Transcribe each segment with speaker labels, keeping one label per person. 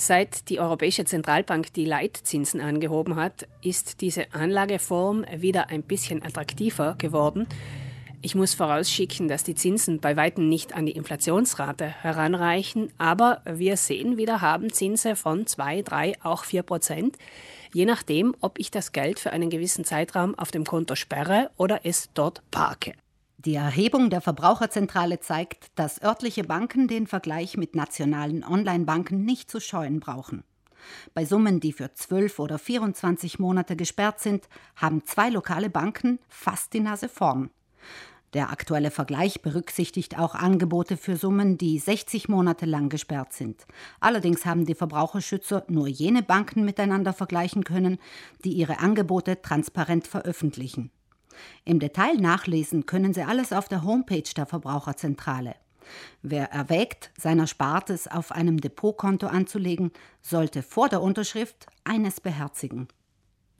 Speaker 1: Seit die Europäische Zentralbank die Leitzinsen angehoben hat, ist diese Anlageform wieder ein bisschen attraktiver geworden. Ich muss vorausschicken, dass die Zinsen bei weitem nicht an die Inflationsrate heranreichen, aber wir sehen wieder, haben Zinse von 2, 3, auch 4 Prozent, je nachdem, ob ich das Geld für einen gewissen Zeitraum auf dem Konto sperre oder es dort parke.
Speaker 2: Die Erhebung der Verbraucherzentrale zeigt, dass örtliche Banken den Vergleich mit nationalen Online-Banken nicht zu scheuen brauchen. Bei Summen, die für 12 oder 24 Monate gesperrt sind, haben zwei lokale Banken fast die Nase vorn. Der aktuelle Vergleich berücksichtigt auch Angebote für Summen, die 60 Monate lang gesperrt sind. Allerdings haben die Verbraucherschützer nur jene Banken miteinander vergleichen können, die ihre Angebote transparent veröffentlichen. Im Detail nachlesen können Sie alles auf der Homepage der Verbraucherzentrale. Wer erwägt, seiner Spartes auf einem Depotkonto anzulegen, sollte vor der Unterschrift eines beherzigen.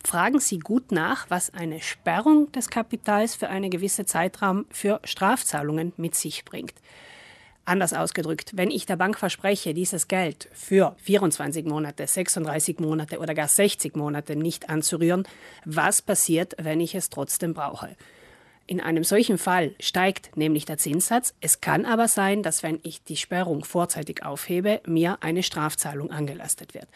Speaker 1: Fragen Sie gut nach, was eine Sperrung des Kapitals für einen gewissen Zeitraum für Strafzahlungen mit sich bringt. Anders ausgedrückt, wenn ich der Bank verspreche, dieses Geld für 24 Monate, 36 Monate oder gar 60 Monate nicht anzurühren, was passiert, wenn ich es trotzdem brauche? In einem solchen Fall steigt nämlich der Zinssatz. Es kann aber sein, dass wenn ich die Sperrung vorzeitig aufhebe, mir eine Strafzahlung angelastet wird.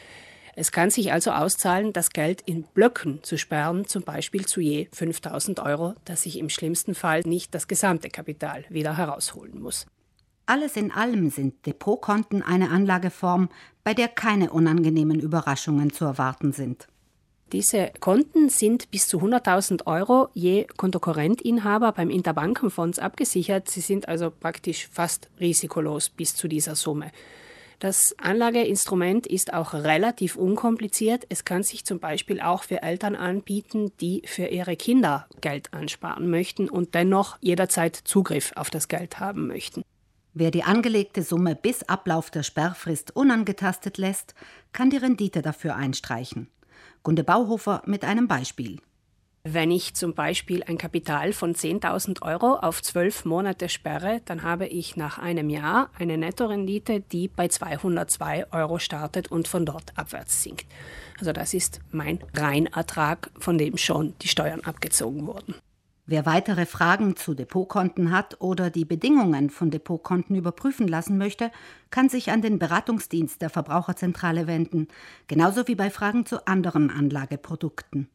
Speaker 1: Es kann sich also auszahlen, das Geld in Blöcken zu sperren, zum Beispiel zu je 5000 Euro, dass ich im schlimmsten Fall nicht das gesamte Kapital wieder herausholen muss.
Speaker 2: Alles in allem sind Depotkonten eine Anlageform, bei der keine unangenehmen Überraschungen zu erwarten sind.
Speaker 1: Diese Konten sind bis zu 100.000 Euro je Kontokorrentinhaber beim Interbankenfonds abgesichert. Sie sind also praktisch fast risikolos bis zu dieser Summe. Das Anlageinstrument ist auch relativ unkompliziert. Es kann sich zum Beispiel auch für Eltern anbieten, die für ihre Kinder Geld ansparen möchten und dennoch jederzeit Zugriff auf das Geld haben möchten.
Speaker 2: Wer die angelegte Summe bis Ablauf der Sperrfrist unangetastet lässt, kann die Rendite dafür einstreichen. Gunde Bauhofer mit einem Beispiel.
Speaker 1: Wenn ich zum Beispiel ein Kapital von 10.000 Euro auf zwölf Monate sperre, dann habe ich nach einem Jahr eine Nettorendite, die bei 202 Euro startet und von dort abwärts sinkt. Also das ist mein Reinertrag, von dem schon die Steuern abgezogen wurden.
Speaker 2: Wer weitere Fragen zu Depotkonten hat oder die Bedingungen von Depotkonten überprüfen lassen möchte, kann sich an den Beratungsdienst der Verbraucherzentrale wenden, genauso wie bei Fragen zu anderen Anlageprodukten.